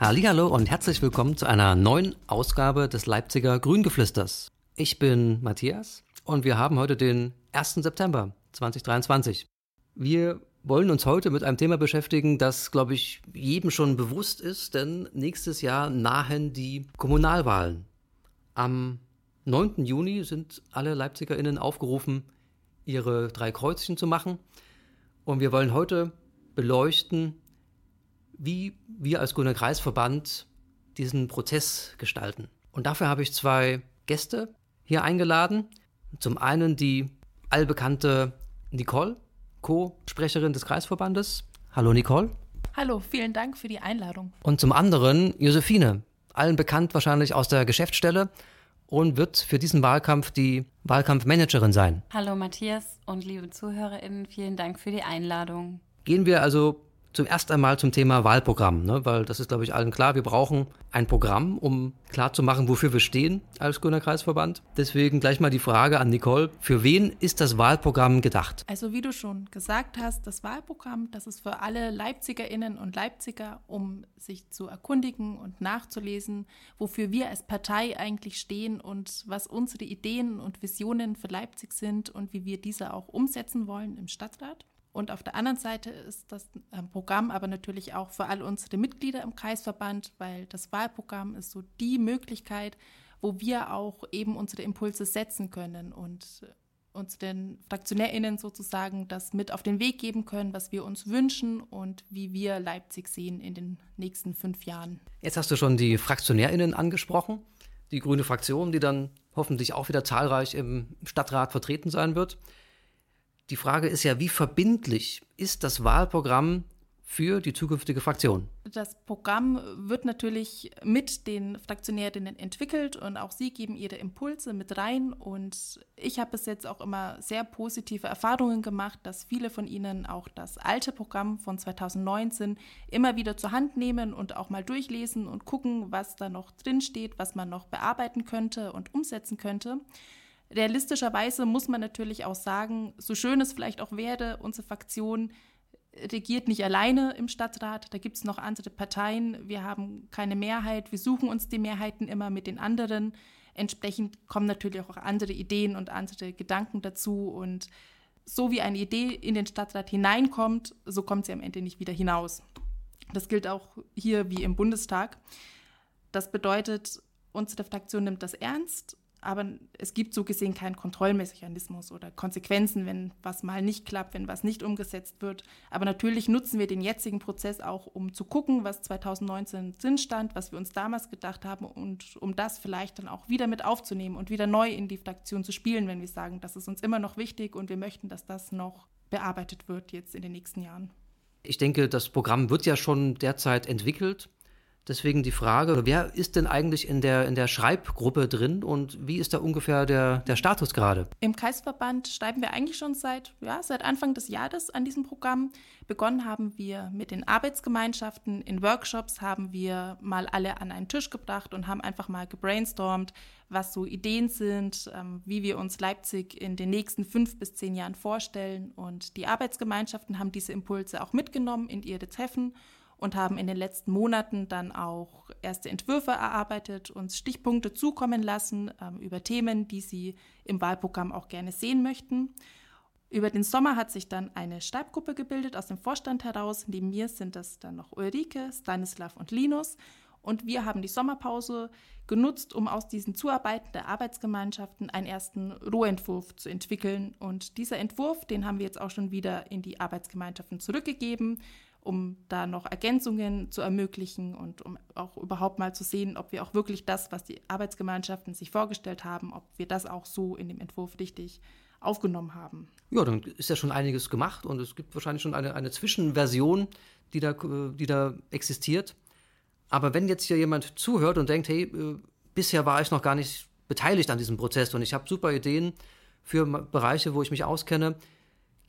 Hallihallo und herzlich willkommen zu einer neuen Ausgabe des Leipziger Grüngeflüsters. Ich bin Matthias und wir haben heute den 1. September 2023. Wir wollen uns heute mit einem Thema beschäftigen, das, glaube ich, jedem schon bewusst ist, denn nächstes Jahr nahen die Kommunalwahlen. Am 9. Juni sind alle LeipzigerInnen aufgerufen, ihre drei Kreuzchen zu machen. Und wir wollen heute beleuchten, wie wir als Grüner Kreisverband diesen Prozess gestalten. Und dafür habe ich zwei Gäste hier eingeladen. Zum einen die allbekannte Nicole, Co-Sprecherin des Kreisverbandes. Hallo Nicole. Hallo, vielen Dank für die Einladung. Und zum anderen Josephine, allen bekannt wahrscheinlich aus der Geschäftsstelle und wird für diesen Wahlkampf die Wahlkampfmanagerin sein. Hallo Matthias und liebe ZuhörerInnen, vielen Dank für die Einladung. Gehen wir also zum ersten einmal zum Thema Wahlprogramm, ne? weil das ist, glaube ich, allen klar. Wir brauchen ein Programm, um klarzumachen, wofür wir stehen als Grüner Kreisverband. Deswegen gleich mal die Frage an Nicole. Für wen ist das Wahlprogramm gedacht? Also wie du schon gesagt hast, das Wahlprogramm, das ist für alle Leipzigerinnen und Leipziger, um sich zu erkundigen und nachzulesen, wofür wir als Partei eigentlich stehen und was unsere Ideen und Visionen für Leipzig sind und wie wir diese auch umsetzen wollen im Stadtrat. Und auf der anderen Seite ist das ähm, Programm aber natürlich auch für all unsere Mitglieder im Kreisverband, weil das Wahlprogramm ist so die Möglichkeit, wo wir auch eben unsere Impulse setzen können und uns den FraktionärInnen sozusagen das mit auf den Weg geben können, was wir uns wünschen und wie wir Leipzig sehen in den nächsten fünf Jahren. Jetzt hast du schon die FraktionärInnen angesprochen, die grüne Fraktion, die dann hoffentlich auch wieder zahlreich im Stadtrat vertreten sein wird. Die Frage ist ja, wie verbindlich ist das Wahlprogramm für die zukünftige Fraktion? Das Programm wird natürlich mit den Fraktionärinnen entwickelt und auch sie geben ihre Impulse mit rein. Und ich habe bis jetzt auch immer sehr positive Erfahrungen gemacht, dass viele von ihnen auch das alte Programm von 2019 immer wieder zur Hand nehmen und auch mal durchlesen und gucken, was da noch drinsteht, was man noch bearbeiten könnte und umsetzen könnte. Realistischerweise muss man natürlich auch sagen, so schön es vielleicht auch wäre, unsere Fraktion regiert nicht alleine im Stadtrat. Da gibt es noch andere Parteien. Wir haben keine Mehrheit. Wir suchen uns die Mehrheiten immer mit den anderen. Entsprechend kommen natürlich auch andere Ideen und andere Gedanken dazu. Und so wie eine Idee in den Stadtrat hineinkommt, so kommt sie am Ende nicht wieder hinaus. Das gilt auch hier wie im Bundestag. Das bedeutet, unsere Fraktion nimmt das ernst aber es gibt so gesehen keinen Kontrollmechanismus oder Konsequenzen, wenn was mal nicht klappt, wenn was nicht umgesetzt wird. Aber natürlich nutzen wir den jetzigen Prozess auch, um zu gucken, was 2019 drin stand, was wir uns damals gedacht haben und um das vielleicht dann auch wieder mit aufzunehmen und wieder neu in die Fraktion zu spielen, wenn wir sagen, das ist uns immer noch wichtig und wir möchten, dass das noch bearbeitet wird jetzt in den nächsten Jahren. Ich denke, das Programm wird ja schon derzeit entwickelt. Deswegen die Frage, wer ist denn eigentlich in der, in der Schreibgruppe drin und wie ist da ungefähr der, der Status gerade? Im Kreisverband schreiben wir eigentlich schon seit, ja, seit Anfang des Jahres an diesem Programm. Begonnen haben wir mit den Arbeitsgemeinschaften. In Workshops haben wir mal alle an einen Tisch gebracht und haben einfach mal gebrainstormt, was so Ideen sind, ähm, wie wir uns Leipzig in den nächsten fünf bis zehn Jahren vorstellen. Und die Arbeitsgemeinschaften haben diese Impulse auch mitgenommen in ihre Treffen und haben in den letzten Monaten dann auch erste Entwürfe erarbeitet, uns Stichpunkte zukommen lassen ähm, über Themen, die sie im Wahlprogramm auch gerne sehen möchten. Über den Sommer hat sich dann eine Stabgruppe gebildet aus dem Vorstand heraus. Neben mir sind das dann noch Ulrike, Stanislav und Linus. Und wir haben die Sommerpause genutzt, um aus diesen Zuarbeiten der Arbeitsgemeinschaften einen ersten Rohentwurf zu entwickeln. Und dieser Entwurf, den haben wir jetzt auch schon wieder in die Arbeitsgemeinschaften zurückgegeben um da noch Ergänzungen zu ermöglichen und um auch überhaupt mal zu sehen, ob wir auch wirklich das, was die Arbeitsgemeinschaften sich vorgestellt haben, ob wir das auch so in dem Entwurf richtig aufgenommen haben. Ja, dann ist ja schon einiges gemacht und es gibt wahrscheinlich schon eine, eine Zwischenversion, die da, die da existiert. Aber wenn jetzt hier jemand zuhört und denkt, hey, äh, bisher war ich noch gar nicht beteiligt an diesem Prozess und ich habe super Ideen für Bereiche, wo ich mich auskenne,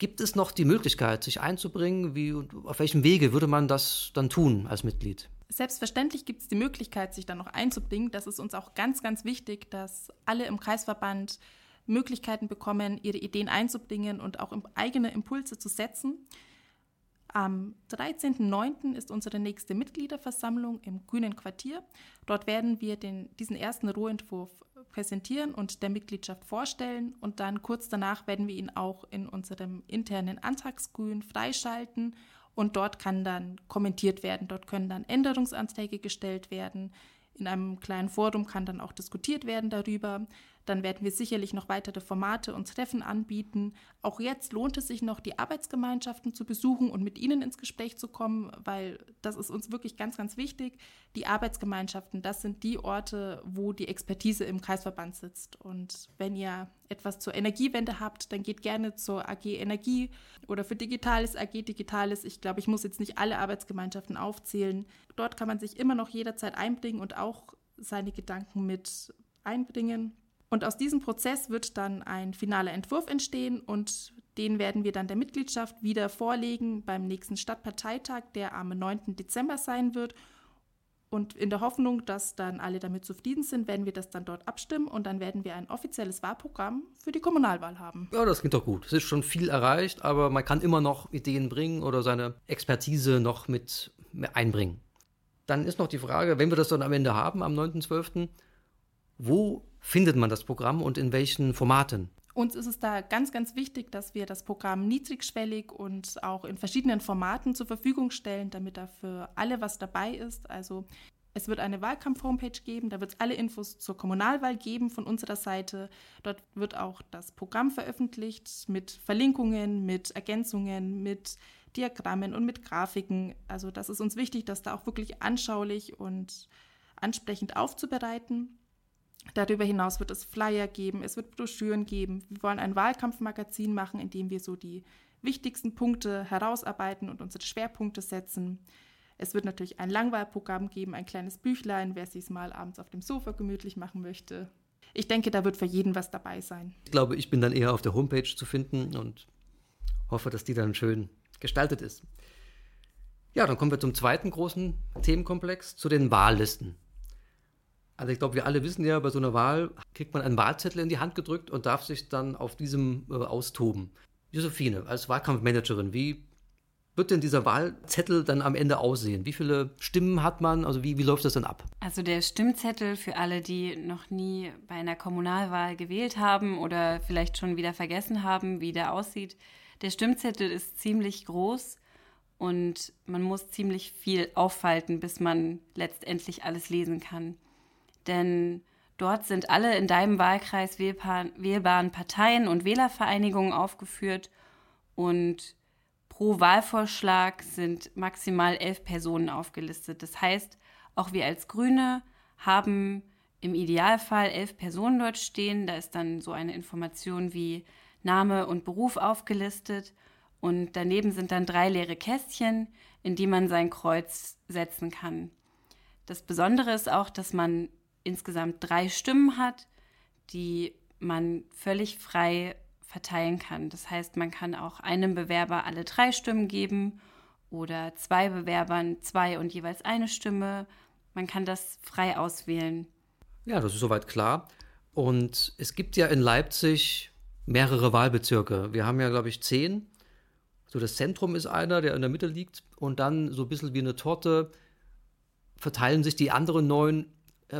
Gibt es noch die Möglichkeit, sich einzubringen? Wie, auf welchem Wege würde man das dann tun als Mitglied? Selbstverständlich gibt es die Möglichkeit, sich dann noch einzubringen. Das ist uns auch ganz, ganz wichtig, dass alle im Kreisverband Möglichkeiten bekommen, ihre Ideen einzubringen und auch eigene Impulse zu setzen. Am 13.09. ist unsere nächste Mitgliederversammlung im Grünen Quartier. Dort werden wir den, diesen ersten Rohentwurf präsentieren und der Mitgliedschaft vorstellen. Und dann kurz danach werden wir ihn auch in unserem internen Antragsgrün freischalten. Und dort kann dann kommentiert werden. Dort können dann Änderungsanträge gestellt werden. In einem kleinen Forum kann dann auch diskutiert werden darüber. Dann werden wir sicherlich noch weitere Formate und Treffen anbieten. Auch jetzt lohnt es sich noch, die Arbeitsgemeinschaften zu besuchen und mit ihnen ins Gespräch zu kommen, weil das ist uns wirklich ganz, ganz wichtig. Die Arbeitsgemeinschaften, das sind die Orte, wo die Expertise im Kreisverband sitzt. Und wenn ihr etwas zur Energiewende habt, dann geht gerne zur AG Energie oder für Digitales AG Digitales. Ich glaube, ich muss jetzt nicht alle Arbeitsgemeinschaften aufzählen. Dort kann man sich immer noch jederzeit einbringen und auch seine Gedanken mit einbringen. Und aus diesem Prozess wird dann ein finaler Entwurf entstehen und den werden wir dann der Mitgliedschaft wieder vorlegen beim nächsten Stadtparteitag, der am 9. Dezember sein wird. Und in der Hoffnung, dass dann alle damit zufrieden sind, werden wir das dann dort abstimmen und dann werden wir ein offizielles Wahlprogramm für die Kommunalwahl haben. Ja, das klingt doch gut. Es ist schon viel erreicht, aber man kann immer noch Ideen bringen oder seine Expertise noch mit einbringen. Dann ist noch die Frage, wenn wir das dann am Ende haben, am 9.12., wo findet man das Programm und in welchen Formaten? Uns ist es da ganz, ganz wichtig, dass wir das Programm niedrigschwellig und auch in verschiedenen Formaten zur Verfügung stellen, damit da für alle was dabei ist. Also es wird eine Wahlkampf-Homepage geben, da wird es alle Infos zur Kommunalwahl geben von unserer Seite. Dort wird auch das Programm veröffentlicht mit Verlinkungen, mit Ergänzungen, mit Diagrammen und mit Grafiken. Also das ist uns wichtig, das da auch wirklich anschaulich und ansprechend aufzubereiten. Darüber hinaus wird es Flyer geben, es wird Broschüren geben. Wir wollen ein Wahlkampfmagazin machen, in dem wir so die wichtigsten Punkte herausarbeiten und unsere Schwerpunkte setzen. Es wird natürlich ein Langwahlprogramm geben, ein kleines Büchlein, wer sich mal abends auf dem Sofa gemütlich machen möchte. Ich denke, da wird für jeden was dabei sein. Ich glaube, ich bin dann eher auf der Homepage zu finden und hoffe, dass die dann schön gestaltet ist. Ja, dann kommen wir zum zweiten großen Themenkomplex, zu den Wahllisten. Also ich glaube, wir alle wissen ja, bei so einer Wahl kriegt man einen Wahlzettel in die Hand gedrückt und darf sich dann auf diesem äh, austoben. Josephine, als Wahlkampfmanagerin, wie wird denn dieser Wahlzettel dann am Ende aussehen? Wie viele Stimmen hat man? Also wie, wie läuft das dann ab? Also der Stimmzettel für alle, die noch nie bei einer Kommunalwahl gewählt haben oder vielleicht schon wieder vergessen haben, wie der aussieht. Der Stimmzettel ist ziemlich groß und man muss ziemlich viel aufhalten, bis man letztendlich alles lesen kann denn dort sind alle in deinem Wahlkreis wählbaren Parteien und Wählervereinigungen aufgeführt und pro Wahlvorschlag sind maximal elf Personen aufgelistet. Das heißt, auch wir als Grüne haben im Idealfall elf Personen dort stehen. Da ist dann so eine Information wie Name und Beruf aufgelistet. Und daneben sind dann drei leere Kästchen, in die man sein Kreuz setzen kann. Das Besondere ist auch, dass man insgesamt drei Stimmen hat, die man völlig frei verteilen kann. Das heißt, man kann auch einem Bewerber alle drei Stimmen geben oder zwei Bewerbern zwei und jeweils eine Stimme. Man kann das frei auswählen. Ja, das ist soweit klar. Und es gibt ja in Leipzig mehrere Wahlbezirke. Wir haben ja, glaube ich, zehn. So das Zentrum ist einer, der in der Mitte liegt. Und dann so ein bisschen wie eine Torte verteilen sich die anderen neun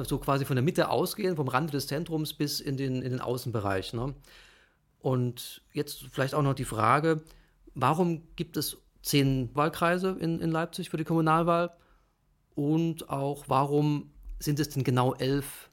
so quasi von der Mitte ausgehen, vom Rande des Zentrums bis in den, in den Außenbereich. Ne? Und jetzt vielleicht auch noch die Frage, warum gibt es zehn Wahlkreise in, in Leipzig für die Kommunalwahl? Und auch warum sind es denn genau elf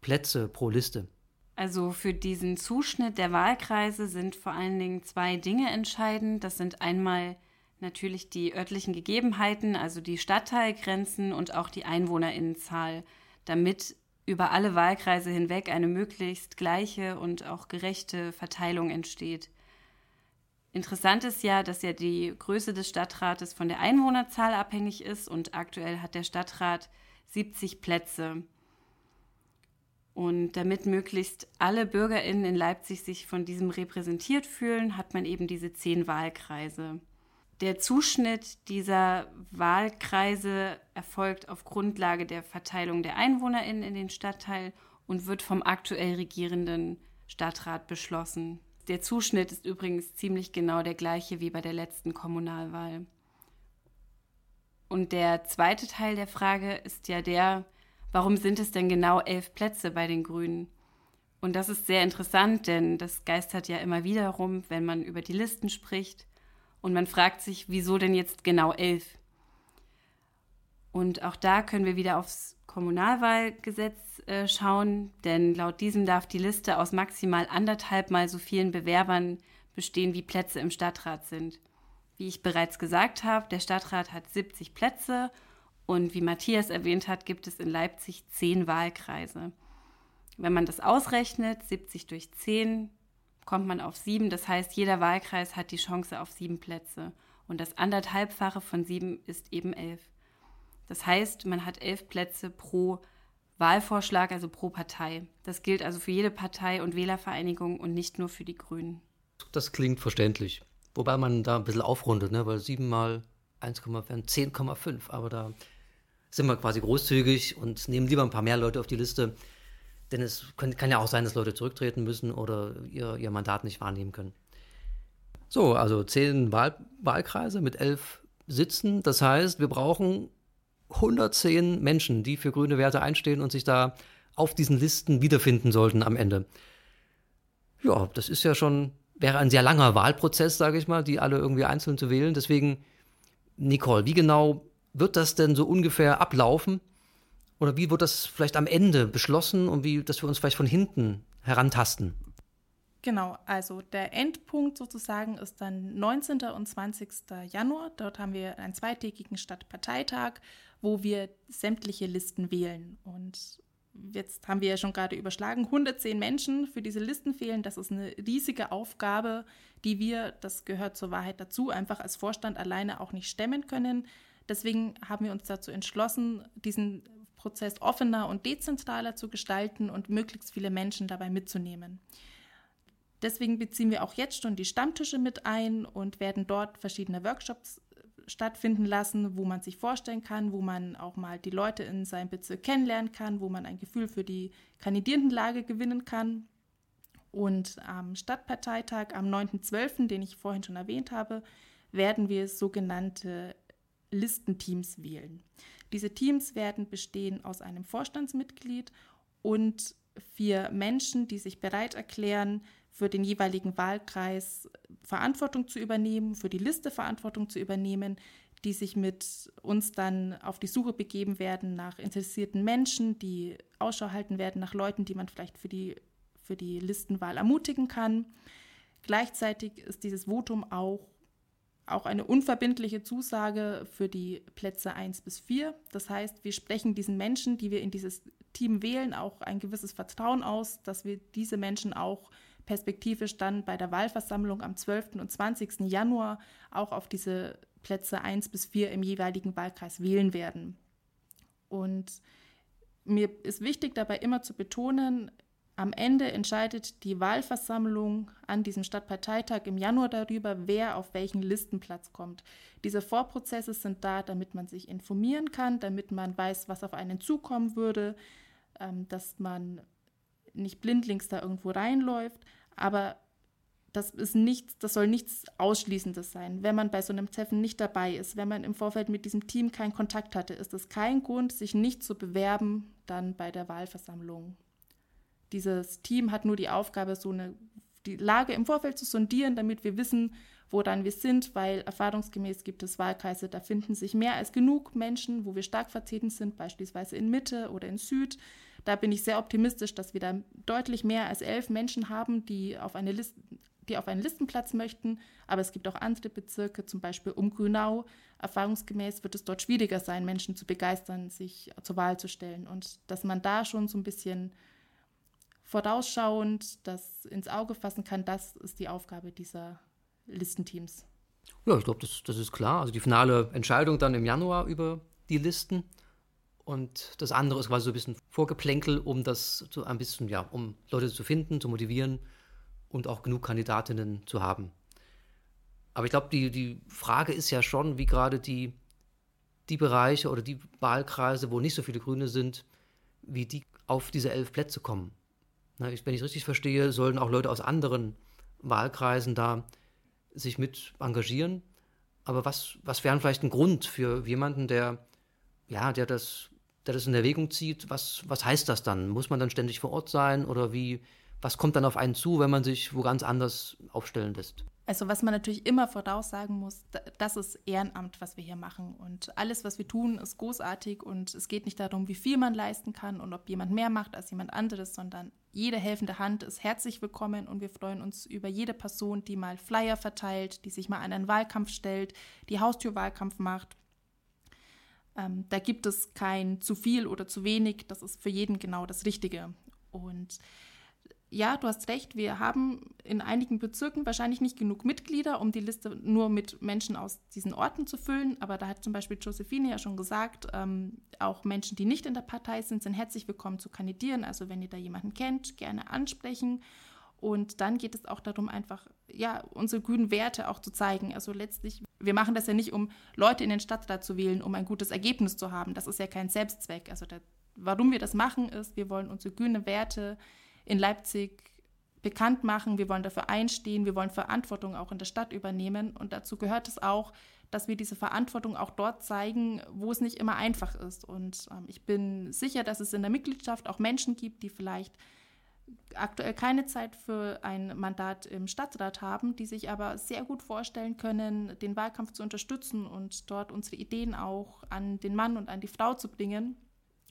Plätze pro Liste? Also für diesen Zuschnitt der Wahlkreise sind vor allen Dingen zwei Dinge entscheidend. Das sind einmal natürlich die örtlichen Gegebenheiten, also die Stadtteilgrenzen und auch die Einwohnerinnenzahl damit über alle Wahlkreise hinweg eine möglichst gleiche und auch gerechte Verteilung entsteht. Interessant ist ja, dass ja die Größe des Stadtrates von der Einwohnerzahl abhängig ist und aktuell hat der Stadtrat 70 Plätze. Und damit möglichst alle Bürgerinnen in Leipzig sich von diesem repräsentiert fühlen, hat man eben diese zehn Wahlkreise. Der Zuschnitt dieser Wahlkreise erfolgt auf Grundlage der Verteilung der EinwohnerInnen in den Stadtteil und wird vom aktuell regierenden Stadtrat beschlossen. Der Zuschnitt ist übrigens ziemlich genau der gleiche wie bei der letzten Kommunalwahl. Und der zweite Teil der Frage ist ja der, warum sind es denn genau elf Plätze bei den Grünen? Und das ist sehr interessant, denn das geistert ja immer wieder rum, wenn man über die Listen spricht. Und man fragt sich, wieso denn jetzt genau elf? Und auch da können wir wieder aufs Kommunalwahlgesetz äh, schauen, denn laut diesem darf die Liste aus maximal anderthalb mal so vielen Bewerbern bestehen, wie Plätze im Stadtrat sind. Wie ich bereits gesagt habe, der Stadtrat hat 70 Plätze und wie Matthias erwähnt hat, gibt es in Leipzig zehn Wahlkreise. Wenn man das ausrechnet, 70 durch 10, kommt man auf sieben. Das heißt, jeder Wahlkreis hat die Chance auf sieben Plätze. Und das anderthalbfache von sieben ist eben elf. Das heißt, man hat elf Plätze pro Wahlvorschlag, also pro Partei. Das gilt also für jede Partei und Wählervereinigung und nicht nur für die Grünen. Das klingt verständlich. Wobei man da ein bisschen aufrundet, ne? weil sieben mal 1,5 wären 10,5. Aber da sind wir quasi großzügig und nehmen lieber ein paar mehr Leute auf die Liste. Denn es kann, ja auch sein, dass Leute zurücktreten müssen oder ihr, ihr Mandat nicht wahrnehmen können. So, also zehn Wahl, Wahlkreise mit elf Sitzen. Das heißt, wir brauchen 110 Menschen, die für grüne Werte einstehen und sich da auf diesen Listen wiederfinden sollten am Ende. Ja, das ist ja schon, wäre ein sehr langer Wahlprozess, sage ich mal, die alle irgendwie einzeln zu wählen. Deswegen, Nicole, wie genau wird das denn so ungefähr ablaufen? Oder wie wird das vielleicht am Ende beschlossen und wie, dass wir uns vielleicht von hinten herantasten? Genau, also der Endpunkt sozusagen ist dann 19. und 20. Januar. Dort haben wir einen zweitägigen Stadtparteitag, wo wir sämtliche Listen wählen. Und jetzt haben wir ja schon gerade überschlagen, 110 Menschen für diese Listen fehlen. Das ist eine riesige Aufgabe, die wir, das gehört zur Wahrheit dazu, einfach als Vorstand alleine auch nicht stemmen können. Deswegen haben wir uns dazu entschlossen, diesen Prozess offener und dezentraler zu gestalten und möglichst viele Menschen dabei mitzunehmen. Deswegen beziehen wir auch jetzt schon die Stammtische mit ein und werden dort verschiedene Workshops äh, stattfinden lassen, wo man sich vorstellen kann, wo man auch mal die Leute in seinem Bezirk kennenlernen kann, wo man ein Gefühl für die Kandidierendenlage gewinnen kann. Und am Stadtparteitag am 9.12., den ich vorhin schon erwähnt habe, werden wir sogenannte Listenteams wählen. Diese Teams werden bestehen aus einem Vorstandsmitglied und vier Menschen, die sich bereit erklären, für den jeweiligen Wahlkreis Verantwortung zu übernehmen, für die Liste Verantwortung zu übernehmen, die sich mit uns dann auf die Suche begeben werden nach interessierten Menschen, die Ausschau halten werden nach Leuten, die man vielleicht für die, für die Listenwahl ermutigen kann. Gleichzeitig ist dieses Votum auch auch eine unverbindliche Zusage für die Plätze 1 bis 4. Das heißt, wir sprechen diesen Menschen, die wir in dieses Team wählen, auch ein gewisses Vertrauen aus, dass wir diese Menschen auch perspektivisch dann bei der Wahlversammlung am 12. und 20. Januar auch auf diese Plätze 1 bis 4 im jeweiligen Wahlkreis wählen werden. Und mir ist wichtig dabei immer zu betonen, am Ende entscheidet die Wahlversammlung an diesem Stadtparteitag im Januar darüber, wer auf welchen Listenplatz kommt. Diese Vorprozesse sind da, damit man sich informieren kann, damit man weiß, was auf einen zukommen würde, ähm, dass man nicht blindlings da irgendwo reinläuft. Aber das ist nichts, das soll nichts Ausschließendes sein. Wenn man bei so einem Treffen nicht dabei ist, wenn man im Vorfeld mit diesem Team keinen Kontakt hatte, ist das kein Grund, sich nicht zu bewerben dann bei der Wahlversammlung dieses Team hat nur die Aufgabe, so eine, die Lage im Vorfeld zu sondieren, damit wir wissen, woran wir sind, weil erfahrungsgemäß gibt es Wahlkreise, da finden sich mehr als genug Menschen, wo wir stark vertreten sind, beispielsweise in Mitte oder in Süd. Da bin ich sehr optimistisch, dass wir da deutlich mehr als elf Menschen haben, die auf, eine Liste, die auf einen Listenplatz möchten. Aber es gibt auch andere Bezirke, zum Beispiel um Grünau. Erfahrungsgemäß wird es dort schwieriger sein, Menschen zu begeistern, sich zur Wahl zu stellen. Und dass man da schon so ein bisschen vorausschauend das ins Auge fassen kann, das ist die Aufgabe dieser Listenteams. Ja, ich glaube, das, das ist klar. Also die finale Entscheidung dann im Januar über die Listen. Und das andere ist quasi so ein bisschen Vorgeplänkel, um das so ein bisschen, ja, um Leute zu finden, zu motivieren und auch genug Kandidatinnen zu haben. Aber ich glaube, die, die Frage ist ja schon, wie gerade die, die Bereiche oder die Wahlkreise, wo nicht so viele Grüne sind, wie die auf diese elf Plätze kommen. Na, ich, wenn ich es richtig verstehe, sollen auch Leute aus anderen Wahlkreisen da sich mit engagieren. Aber was, was wäre vielleicht ein Grund für jemanden, der, ja, der das, der das in Erwägung zieht? Was, was heißt das dann? Muss man dann ständig vor Ort sein oder wie, was kommt dann auf einen zu, wenn man sich wo ganz anders aufstellen lässt? Also was man natürlich immer voraussagen muss, das ist Ehrenamt, was wir hier machen. Und alles, was wir tun, ist großartig und es geht nicht darum, wie viel man leisten kann und ob jemand mehr macht als jemand anderes, sondern jede helfende Hand ist herzlich willkommen und wir freuen uns über jede Person, die mal Flyer verteilt, die sich mal an einen Wahlkampf stellt, die Haustürwahlkampf macht. Ähm, da gibt es kein zu viel oder zu wenig, das ist für jeden genau das Richtige. Und ja, du hast recht, wir haben in einigen Bezirken wahrscheinlich nicht genug Mitglieder, um die Liste nur mit Menschen aus diesen Orten zu füllen. Aber da hat zum Beispiel Josephine ja schon gesagt, ähm, auch Menschen, die nicht in der Partei sind, sind herzlich willkommen zu kandidieren. Also wenn ihr da jemanden kennt, gerne ansprechen. Und dann geht es auch darum, einfach ja, unsere grünen Werte auch zu zeigen. Also letztlich, wir machen das ja nicht, um Leute in den Stadtrat zu wählen, um ein gutes Ergebnis zu haben. Das ist ja kein Selbstzweck. Also der, warum wir das machen, ist, wir wollen unsere grünen Werte in Leipzig bekannt machen, wir wollen dafür einstehen, wir wollen Verantwortung auch in der Stadt übernehmen. Und dazu gehört es auch, dass wir diese Verantwortung auch dort zeigen, wo es nicht immer einfach ist. Und ähm, ich bin sicher, dass es in der Mitgliedschaft auch Menschen gibt, die vielleicht aktuell keine Zeit für ein Mandat im Stadtrat haben, die sich aber sehr gut vorstellen können, den Wahlkampf zu unterstützen und dort unsere Ideen auch an den Mann und an die Frau zu bringen.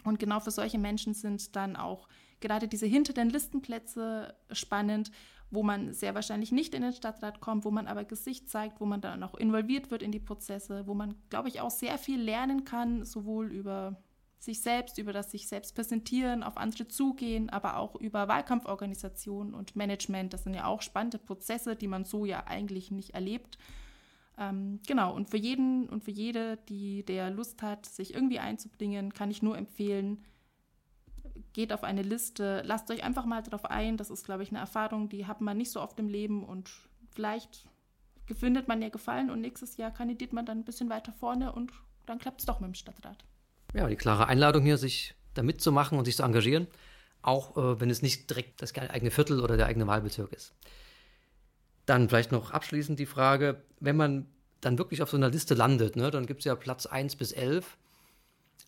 Und genau für solche Menschen sind dann auch gerade diese hinter den Listenplätze spannend, wo man sehr wahrscheinlich nicht in den Stadtrat kommt, wo man aber Gesicht zeigt, wo man dann auch involviert wird in die Prozesse, wo man, glaube ich, auch sehr viel lernen kann, sowohl über sich selbst, über das sich selbst präsentieren, auf andere zugehen, aber auch über Wahlkampforganisation und Management. Das sind ja auch spannende Prozesse, die man so ja eigentlich nicht erlebt. Ähm, genau, und für jeden und für jede, die der Lust hat, sich irgendwie einzubringen, kann ich nur empfehlen, geht auf eine Liste, lasst euch einfach mal darauf ein. Das ist, glaube ich, eine Erfahrung, die hat man nicht so oft im Leben und vielleicht findet man ja Gefallen und nächstes Jahr kandidiert man dann ein bisschen weiter vorne und dann klappt es doch mit dem Stadtrat. Ja, die klare Einladung hier, sich da mitzumachen und sich zu engagieren, auch äh, wenn es nicht direkt das eigene Viertel oder der eigene Wahlbezirk ist. Dann vielleicht noch abschließend die Frage, wenn man dann wirklich auf so einer Liste landet, ne, dann gibt es ja Platz 1 bis 11.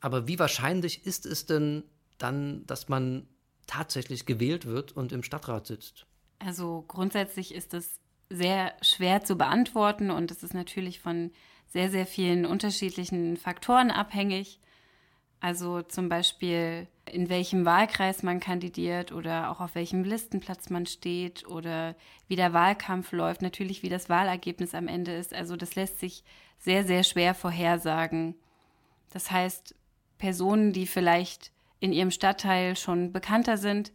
Aber wie wahrscheinlich ist es denn, dann, dass man tatsächlich gewählt wird und im Stadtrat sitzt? Also grundsätzlich ist es sehr schwer zu beantworten und es ist natürlich von sehr, sehr vielen unterschiedlichen Faktoren abhängig. Also zum Beispiel, in welchem Wahlkreis man kandidiert oder auch auf welchem Listenplatz man steht oder wie der Wahlkampf läuft, natürlich wie das Wahlergebnis am Ende ist. Also das lässt sich sehr, sehr schwer vorhersagen. Das heißt, Personen, die vielleicht in ihrem Stadtteil schon bekannter sind,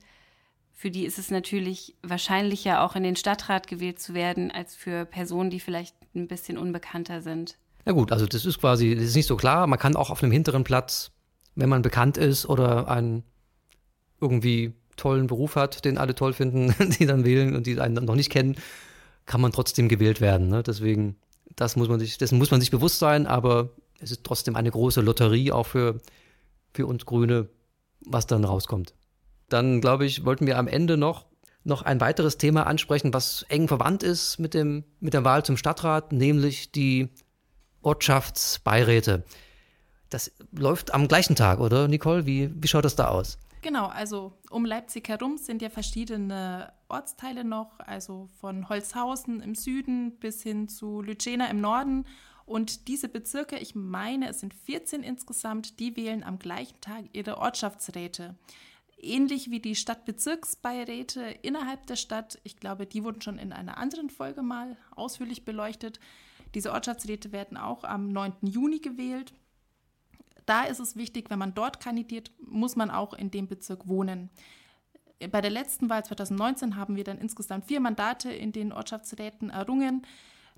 für die ist es natürlich wahrscheinlicher, auch in den Stadtrat gewählt zu werden, als für Personen, die vielleicht ein bisschen unbekannter sind. Ja gut, also das ist quasi, das ist nicht so klar. Man kann auch auf einem hinteren Platz, wenn man bekannt ist oder einen irgendwie tollen Beruf hat, den alle toll finden, die dann wählen und die einen noch nicht kennen, kann man trotzdem gewählt werden. Ne? Deswegen, das muss man sich, dessen muss man sich bewusst sein, aber es ist trotzdem eine große Lotterie auch für, für uns Grüne, was dann rauskommt. Dann, glaube ich, wollten wir am Ende noch, noch ein weiteres Thema ansprechen, was eng verwandt ist mit, dem, mit der Wahl zum Stadtrat, nämlich die Ortschaftsbeiräte. Das läuft am gleichen Tag, oder Nicole? Wie, wie schaut das da aus? Genau, also um Leipzig herum sind ja verschiedene Ortsteile noch, also von Holzhausen im Süden bis hin zu Lütschena im Norden und diese Bezirke, ich meine, es sind 14 insgesamt, die wählen am gleichen Tag ihre Ortschaftsräte. Ähnlich wie die Stadtbezirksbeiräte innerhalb der Stadt. Ich glaube, die wurden schon in einer anderen Folge mal ausführlich beleuchtet. Diese Ortschaftsräte werden auch am 9. Juni gewählt. Da ist es wichtig, wenn man dort kandidiert, muss man auch in dem Bezirk wohnen. Bei der letzten Wahl 2019 haben wir dann insgesamt vier Mandate in den Ortschaftsräten errungen.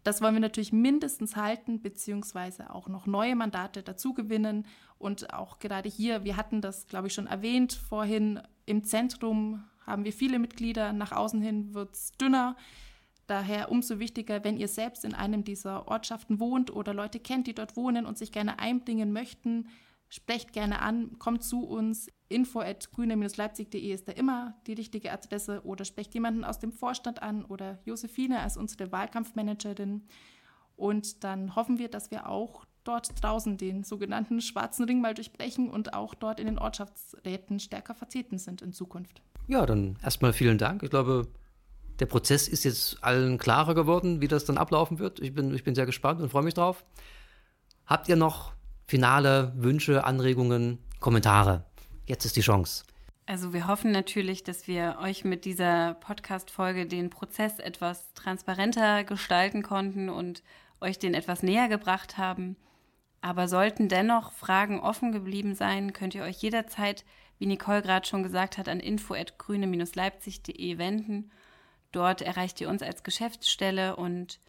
Das wollen wir natürlich mindestens halten, beziehungsweise auch noch neue Mandate dazugewinnen. Und auch gerade hier, wir hatten das, glaube ich, schon erwähnt vorhin, im Zentrum haben wir viele Mitglieder, nach außen hin wird es dünner. Daher umso wichtiger, wenn ihr selbst in einem dieser Ortschaften wohnt oder Leute kennt, die dort wohnen und sich gerne einbringen möchten, Sprecht gerne an, kommt zu uns. Info at grüne-leipzig.de ist da immer die richtige Adresse oder sprecht jemanden aus dem Vorstand an oder Josephine als unsere Wahlkampfmanagerin. Und dann hoffen wir, dass wir auch dort draußen den sogenannten schwarzen Ring mal durchbrechen und auch dort in den Ortschaftsräten stärker vertreten sind in Zukunft. Ja, dann erstmal vielen Dank. Ich glaube, der Prozess ist jetzt allen klarer geworden, wie das dann ablaufen wird. Ich bin, ich bin sehr gespannt und freue mich drauf. Habt ihr noch finale Wünsche, Anregungen, Kommentare? Jetzt ist die Chance. Also wir hoffen natürlich, dass wir euch mit dieser Podcast-Folge den Prozess etwas transparenter gestalten konnten und euch den etwas näher gebracht haben. Aber sollten dennoch Fragen offen geblieben sein, könnt ihr euch jederzeit, wie Nicole gerade schon gesagt hat, an info@grüne-leipzig.de wenden. Dort erreicht ihr uns als Geschäftsstelle und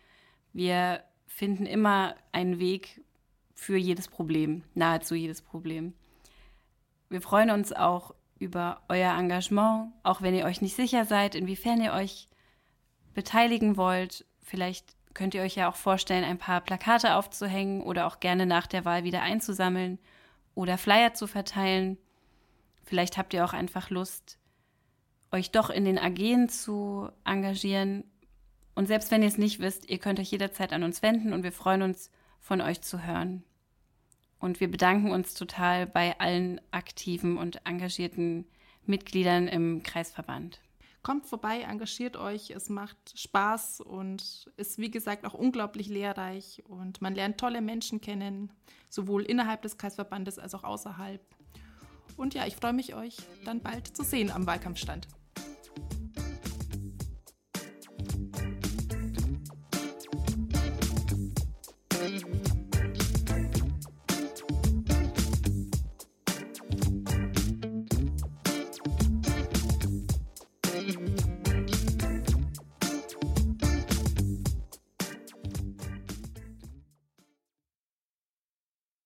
wir finden immer einen Weg für jedes Problem, nahezu jedes Problem. Wir freuen uns auch über euer Engagement, auch wenn ihr euch nicht sicher seid, inwiefern ihr euch beteiligen wollt. Vielleicht könnt ihr euch ja auch vorstellen, ein paar Plakate aufzuhängen oder auch gerne nach der Wahl wieder einzusammeln oder Flyer zu verteilen. Vielleicht habt ihr auch einfach Lust, euch doch in den AGen zu engagieren. Und selbst wenn ihr es nicht wisst, ihr könnt euch jederzeit an uns wenden und wir freuen uns, von euch zu hören. Und wir bedanken uns total bei allen aktiven und engagierten Mitgliedern im Kreisverband. Kommt vorbei, engagiert euch, es macht Spaß und ist wie gesagt auch unglaublich lehrreich und man lernt tolle Menschen kennen, sowohl innerhalb des Kreisverbandes als auch außerhalb. Und ja, ich freue mich, euch dann bald zu sehen am Wahlkampfstand.